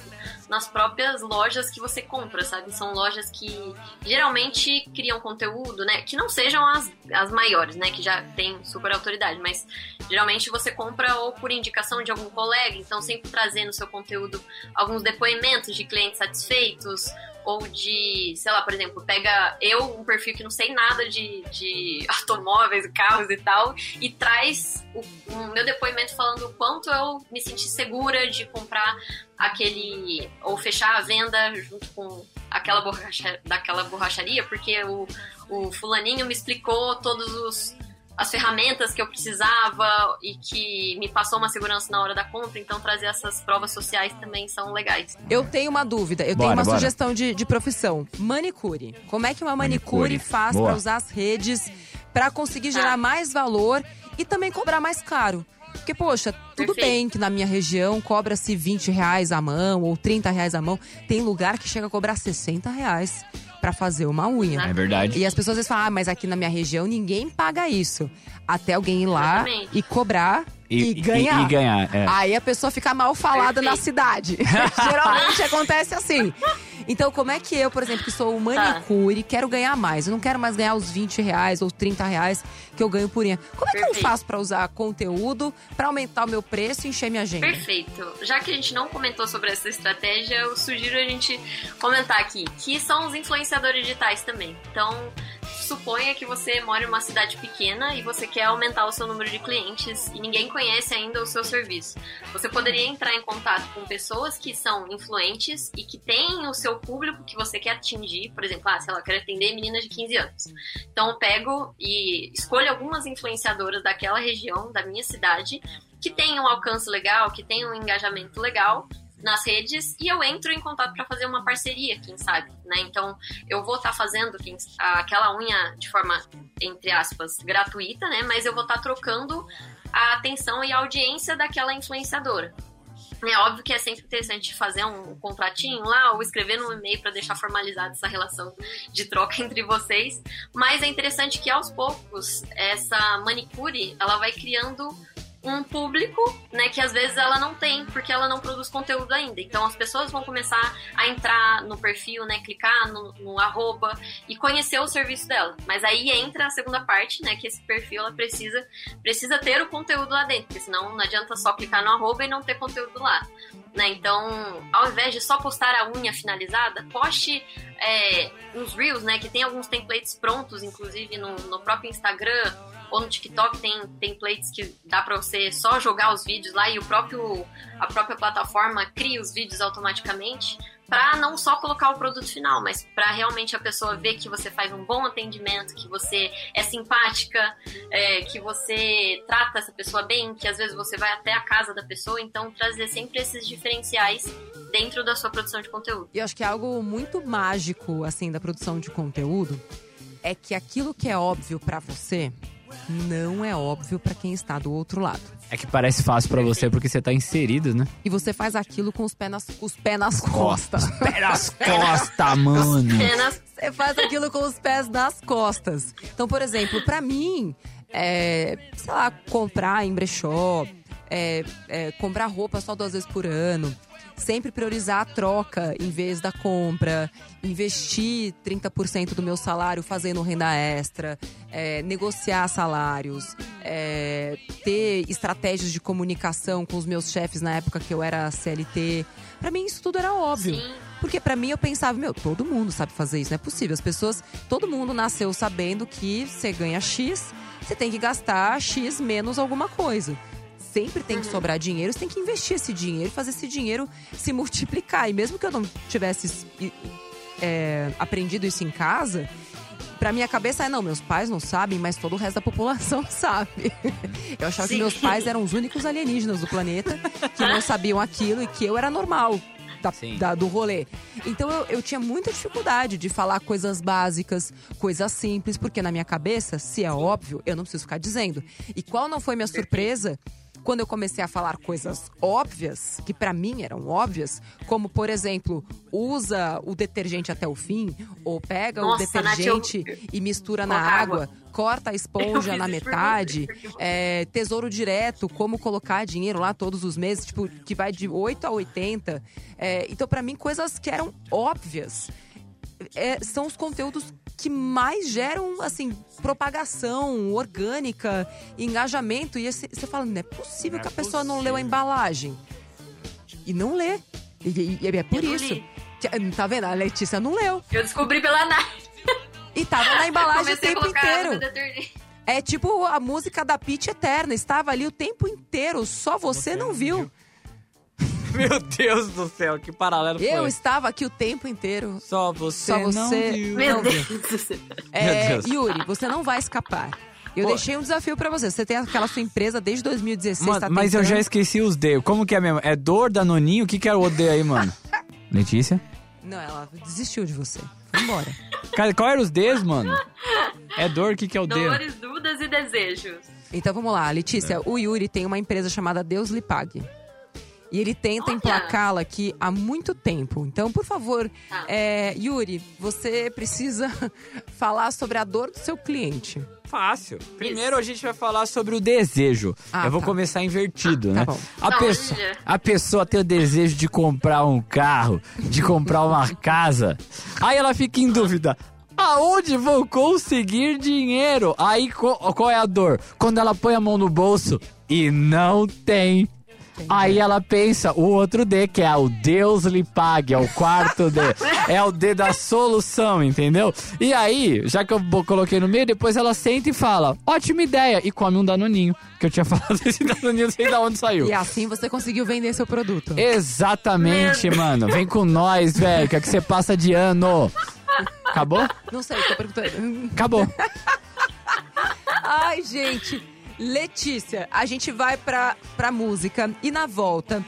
nas próprias lojas que você compra, sabe? São lojas que geralmente criam conteúdo, né? Que não sejam as, as maiores, né? Que já tem super autoridade, mas geralmente você compra ou por indicação de algum colega, então sempre trazendo seu conteúdo alguns depoimentos de clientes satisfeitos, ou de, sei lá, por exemplo, pega eu, um perfil que não sei nada de, de <laughs> automóveis, carros e tal, e traz o, o meu depoimento falando o quanto eu me senti segura de comprar aquele, ou fechar a venda junto com aquela borracha, daquela borracharia, porque o, o fulaninho me explicou todos os as ferramentas que eu precisava e que me passou uma segurança na hora da compra, então trazer essas provas sociais também são legais. Eu tenho uma dúvida, eu Bora, tenho uma bora. sugestão de, de profissão. Manicure. Como é que uma manicure, Manicure. faz para usar as redes para conseguir gerar mais valor e também cobrar mais caro? Porque, poxa, tudo Perfeito. bem que na minha região cobra-se 20 reais a mão ou 30 reais a mão. Tem lugar que chega a cobrar 60 reais para fazer uma unha. É verdade. E as pessoas às vezes falam, ah, mas aqui na minha região ninguém paga isso. Até alguém ir lá Exatamente. e cobrar e, ganhar. E, ganhar, é. Aí a pessoa fica mal falada na Perfeito. cidade. <laughs> Geralmente acontece assim. Então, como é que eu, por exemplo, que sou um manicure, quero ganhar mais? Eu não quero mais ganhar os 20 reais ou 30 reais que eu ganho por unha. Como é que eu Perfeito. faço pra usar conteúdo, pra aumentar o meu preço e encher minha agenda? Perfeito. Já que a gente não comentou sobre essa estratégia, eu sugiro a gente comentar aqui, que são os influenciadores digitais também. Então, suponha que você mora em uma cidade pequena e você quer aumentar o seu número de clientes e ninguém conhece ainda o seu serviço. Você poderia entrar em contato com pessoas que são influentes e que têm o seu público que você quer atingir. Por exemplo, ah, sei lá, eu quero atender meninas de 15 anos. Então, eu pego e escolho algumas influenciadoras daquela região, da minha cidade, que tenham um alcance legal, que tenham um engajamento legal, nas redes e eu entro em contato para fazer uma parceria, quem sabe, né? Então, eu vou estar tá fazendo quem, aquela unha de forma, entre aspas, gratuita, né? Mas eu vou estar tá trocando a atenção e a audiência daquela influenciadora. É óbvio que é sempre interessante fazer um contratinho lá ou escrever no e-mail para deixar formalizada essa relação de troca <laughs> entre vocês, mas é interessante que aos poucos essa manicure ela vai criando um público, né, que às vezes ela não tem, porque ela não produz conteúdo ainda. Então as pessoas vão começar a entrar no perfil, né, clicar no, no arroba e conhecer o serviço dela. Mas aí entra a segunda parte, né, que esse perfil ela precisa precisa ter o conteúdo lá dentro, porque senão não adianta só clicar no arroba e não ter conteúdo lá. Né? Então, ao invés de só postar a unha finalizada, poste é, uns reels, né, que tem alguns templates prontos, inclusive no, no próprio Instagram ou no TikTok tem templates que dá para você só jogar os vídeos lá e o próprio a própria plataforma cria os vídeos automaticamente para não só colocar o produto final, mas para realmente a pessoa ver que você faz um bom atendimento, que você é simpática, é, que você trata essa pessoa bem, que às vezes você vai até a casa da pessoa, então trazer sempre esses diferenciais dentro da sua produção de conteúdo. E eu acho que é algo muito mágico assim da produção de conteúdo é que aquilo que é óbvio para você não é óbvio para quem está do outro lado. É que parece fácil para você porque você tá inserido, né? E você faz aquilo com os pés nas, <laughs> os pés nas costas. Os pés nas costas, mano. Você faz aquilo com os pés nas costas. Então, por exemplo, para mim, é, sei lá, comprar em brechó, é, é, comprar roupa só duas vezes por ano sempre priorizar a troca em vez da compra, investir 30% do meu salário fazendo renda extra, é, negociar salários, é, ter estratégias de comunicação com os meus chefes na época que eu era CLT. Para mim isso tudo era óbvio. Sim. Porque para mim eu pensava, meu, todo mundo sabe fazer isso, não é possível. As pessoas, todo mundo nasceu sabendo que você ganha X, você tem que gastar X menos alguma coisa sempre tem que uhum. sobrar dinheiro, você tem que investir esse dinheiro e fazer esse dinheiro se multiplicar. E mesmo que eu não tivesse é, aprendido isso em casa, pra minha cabeça é, não, meus pais não sabem, mas todo o resto da população <laughs> sabe. Eu achava Sim. que meus pais eram os únicos alienígenas do planeta que não sabiam aquilo e que eu era normal. Da, da, do rolê. Então eu, eu tinha muita dificuldade de falar coisas básicas, coisas simples, porque na minha cabeça, se é óbvio, eu não preciso ficar dizendo. E qual não foi minha surpresa quando eu comecei a falar coisas óbvias, que para mim eram óbvias, como por exemplo, usa o detergente até o fim, ou pega Nossa, o detergente Nath, eu... e mistura na água, água corta a esponja na metade, é, tesouro direto, como colocar dinheiro lá todos os meses, tipo, que vai de 8 a 80. É, então, para mim, coisas que eram óbvias. É, são os conteúdos que mais geram, assim, propagação orgânica, engajamento. E você fala, não é possível não que a pessoa possível. não leu a embalagem. E não lê. E, e é por Eu isso. Tá vendo? A Letícia não leu. Eu descobri pela Nath. E tava na embalagem o tempo inteiro. É tipo a música da Pitch Eterna. Estava ali o tempo inteiro, só você, você não viu. Meu Deus do céu, que paralelo Eu estava aqui o tempo inteiro. Só você, Só você não viu. Meu Deus do céu. É, Deus. Yuri, você não vai escapar. Eu Pô. deixei um desafio para você. Você tem aquela sua empresa desde 2016, mano, tá Mas eu já esqueci os D. Como que é mesmo? É dor, danoninho? O que que era o D aí, mano? <laughs> Letícia? Não, ela desistiu de você. Foi embora. Cara, qual eram os Ds, mano? É dor, o que que é o D? Dores, dúvidas e desejos. Então vamos lá, Letícia. É. O Yuri tem uma empresa chamada Deus lhe pague. E ele tenta emplacá-la aqui há muito tempo. Então, por favor, ah. é, Yuri, você precisa <laughs> falar sobre a dor do seu cliente. Fácil. Primeiro a gente vai falar sobre o desejo. Ah, Eu vou tá. começar invertido, né? Tá a, pessoa, a pessoa tem o desejo de comprar um carro, de comprar uma <laughs> casa. Aí ela fica em dúvida. Aonde vou conseguir dinheiro? Aí qual é a dor? Quando ela põe a mão no bolso e não tem Aí ela pensa, o outro D, que é o Deus lhe pague, é o quarto D. <laughs> é o D da solução, entendeu? E aí, já que eu coloquei no meio, depois ela senta e fala, ótima ideia, e come um danoninho. Que eu tinha <laughs> falado esse danoninho, não sei de onde saiu. E assim você conseguiu vender seu produto. Exatamente, mano. Vem com nós, velho, que é que você passa de ano. Acabou? Não sei, tô perguntando. Acabou. <laughs> Ai, gente. Letícia, a gente vai pra, pra música e na volta.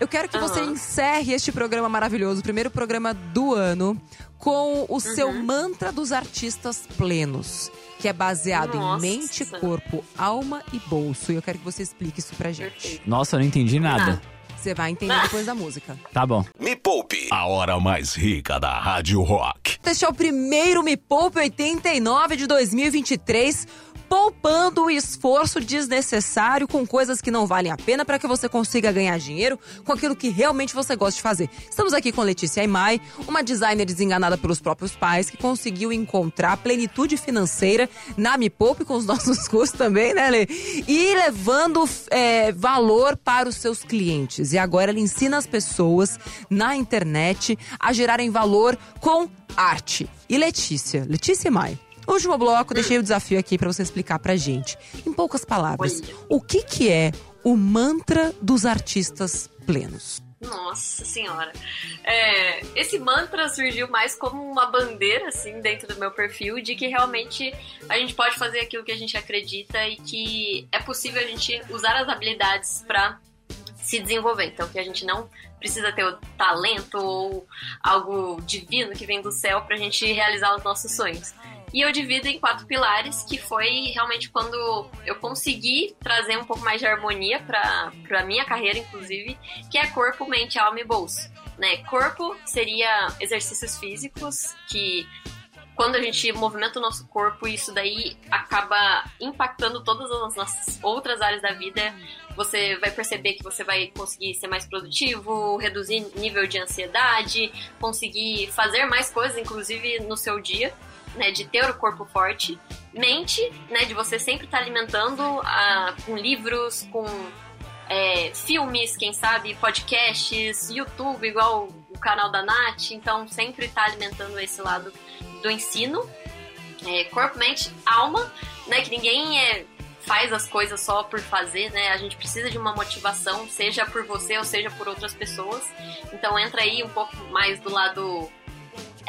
Eu quero que você Aham. encerre este programa maravilhoso, o primeiro programa do ano, com o seu Uhum. mantra dos artistas plenos, que é baseado Nossa. em mente, corpo, alma e bolso. E eu quero que você explique isso pra gente. Perfeito. Nossa, eu não entendi nada. Você vai entender depois da música. Tá bom. Me Poupe, a hora mais rica da Rádio Rock. Este é o primeiro Me Poupe 89 de 2023. Poupando o esforço desnecessário com coisas que não valem a pena para que você consiga ganhar dinheiro com aquilo que realmente você gosta de fazer. Estamos aqui com Letícia Aimai, uma designer desenganada pelos próprios pais que conseguiu encontrar plenitude financeira na Me Poupe com os <laughs> nossos custos também, né, Lê? E levando é, valor para os seus clientes. E agora ela ensina as pessoas na internet a gerarem valor com arte. E Letícia, Letícia Mai. Último bloco, deixei o desafio aqui para você explicar pra gente, em poucas palavras, Olha. o que que é o mantra dos artistas plenos. Nossa senhora. É, esse mantra surgiu mais como uma bandeira, assim, dentro do meu perfil, de que realmente a gente pode fazer aquilo que a gente acredita e que é possível a gente usar as habilidades para se desenvolver. Então, que a gente não precisa ter o talento ou algo divino que vem do céu pra gente realizar os nossos sonhos. E eu divido em quatro pilares, que foi realmente quando eu consegui trazer um pouco mais de harmonia para a minha carreira, inclusive, que é corpo, mente, alma e bolso. Né? Corpo seria exercícios físicos, que quando a gente movimenta o nosso corpo, isso daí acaba impactando todas as nossas outras áreas da vida. Você vai perceber que você vai conseguir ser mais produtivo, reduzir nível de ansiedade, conseguir fazer mais coisas, inclusive no seu dia né, de ter o corpo forte, mente, né, de você sempre estar alimentando ah, com livros, com é, filmes, quem sabe, podcasts, YouTube, igual o canal da Nath, então sempre estar alimentando esse lado do ensino, é, corpo, mente, alma, né, que ninguém é, faz as coisas só por fazer, né, a gente precisa de uma motivação, seja por você ou seja por outras pessoas, então entra aí um pouco mais do lado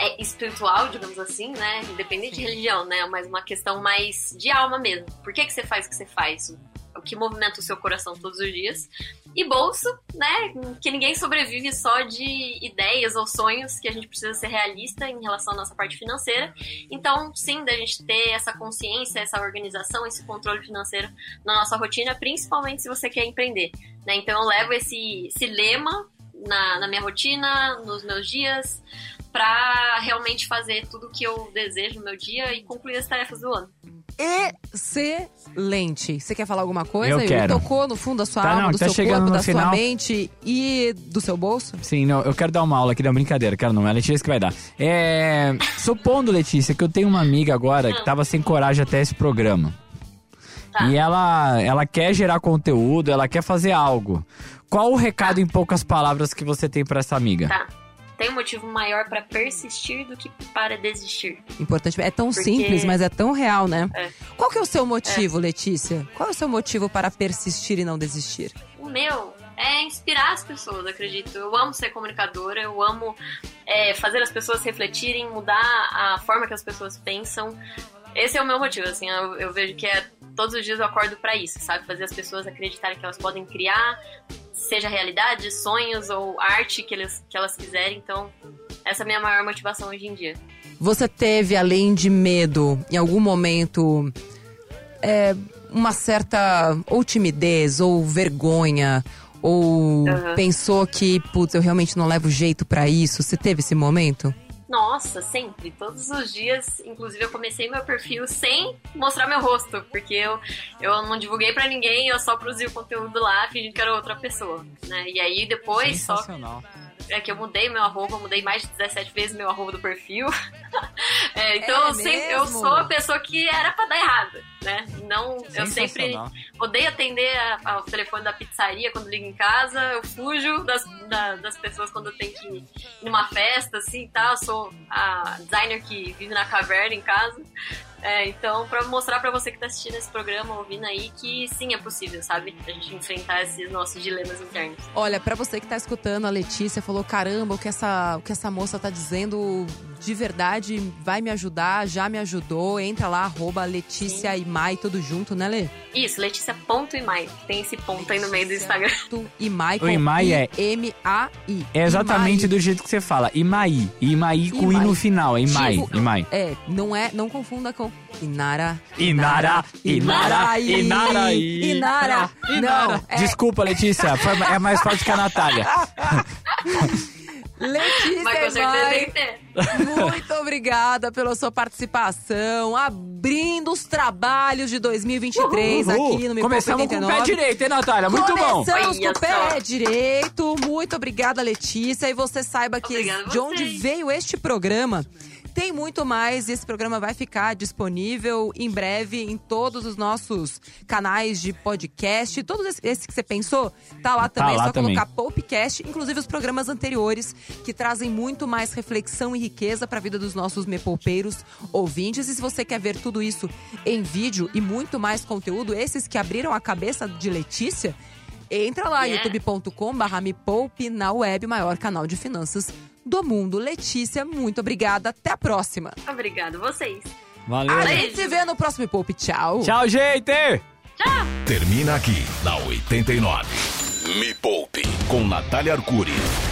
é espiritual, digamos assim, né? Independente de religião, né? Mas uma questão mais de alma mesmo. Por que, que você faz o que você faz? O que movimenta o seu coração todos os dias. E bolso, né? Que ninguém sobrevive só de ideias ou sonhos, que a gente precisa ser realista em relação à nossa parte financeira. Então, sim, da gente ter essa consciência, essa organização, esse controle financeiro na nossa rotina, principalmente se você quer empreender. Né? Então, eu levo esse, esse lema na, na minha rotina, nos meus dias, para realmente fazer tudo o que eu desejo no meu dia e concluir as tarefas do ano. Excelente. Você quer falar alguma coisa? Eu Yuri? quero. Tocou no fundo da sua Tá, alma, não, do tá seu chegando corpo, da sua final. mente e do seu bolso? Sim, não, eu quero dar uma aula aqui, não, brincadeira, quero não, é a Letícia que vai dar. É, supondo, Letícia, que eu tenho uma amiga agora que tava sem coragem até esse programa. Tá. E ela, ela quer gerar conteúdo, ela quer fazer algo. Qual o recado em poucas palavras que você tem pra essa amiga? Tá. Tem um motivo maior para persistir do que para desistir. Importante. É tão Porque- simples, mas é tão real, né? É. Qual que é o seu motivo, Letícia? Qual é o seu motivo para persistir e não desistir? O meu é inspirar as pessoas, acredito. Eu amo ser comunicadora, eu amo é, fazer as pessoas refletirem, mudar a forma que as pessoas pensam. Esse é o meu motivo, assim, eu, eu vejo que é todos os dias eu acordo para isso, sabe? Fazer as pessoas acreditarem que elas podem criar, seja realidade, sonhos ou arte que elas, que elas quiserem. Então, essa é a minha maior motivação hoje em dia. Você teve, além de medo, em algum momento, é, uma certa ou timidez ou vergonha? Ou Aham. pensou que, putz, eu realmente não levo jeito pra isso? Você teve esse momento? Nossa, sempre, todos os dias. Inclusive, eu comecei meu perfil sem mostrar meu rosto, porque eu, eu não divulguei pra ninguém, eu só produzi o conteúdo lá, fingindo que era outra pessoa, né? E aí depois só. É que eu mudei meu arroba, eu mudei mais de 17 vezes meu arroba do perfil. <laughs> É, então É eu, sempre, eu sou a pessoa que era pra dar errado, né? Não, eu sempre odeio atender a- ao telefone da pizzaria quando ligo em casa, eu fujo das, da- das pessoas quando eu tenho que ir numa festa, assim, tá? Eu sou a designer que vive na caverna em casa. É, então, pra mostrar pra você que tá assistindo esse programa, ouvindo aí, que sim, é possível, sabe? A gente enfrentar esses nossos dilemas internos. Olha, pra você que tá escutando, a Letícia falou: caramba, o que essa, o que essa moça tá dizendo de verdade vai me ajudar, já me ajudou. Entra lá, arroba Letícia e Mai, tudo junto, né, Lê? Isso, Letícia.imai. Tem esse ponto aí no meio do Instagram. Tu e Mai com O Imai é- M-A-I. É exatamente Imai. do jeito que você fala. Imaí. Imaí com I Imai. no final. Imai. Tipo, Imai. É, não é, não confunda com Inara. Inara, Inara, Inara, Inara. Não, é Desculpa, Letícia. é mais forte que a Natália. <laughs> Letícia Mas com ter. muito obrigada pela sua participação, abrindo os trabalhos de 2023 Uhul. aqui no Me Começamos com o pé 89. direito, hein, Natália? Muito bom. Começamos com o pé direito. Muito obrigada, Letícia. E você saiba que de onde vocês. veio este programa. Tem muito mais. Esse programa vai ficar disponível em breve em todos os nossos canais de podcast. Todos esse, esse que você pensou, tá lá também. lá é só também. colocar Popcast, inclusive os programas anteriores, que trazem muito mais reflexão e riqueza para a vida dos nossos mepolpeiros ouvintes. E se você quer ver tudo isso em vídeo e muito mais conteúdo, esses que abriram a cabeça de Letícia, entra lá, Yeah. youtube.com.br me poupe na web, maior canal de finanças do mundo. Letícia, muito obrigada. Até a próxima. Obrigado, vocês. Valeu. A gente se vê no próximo Me Poupe. Tchau. Tchau, gente! Termina aqui na 89. Me Poupe com Natália Arcuri.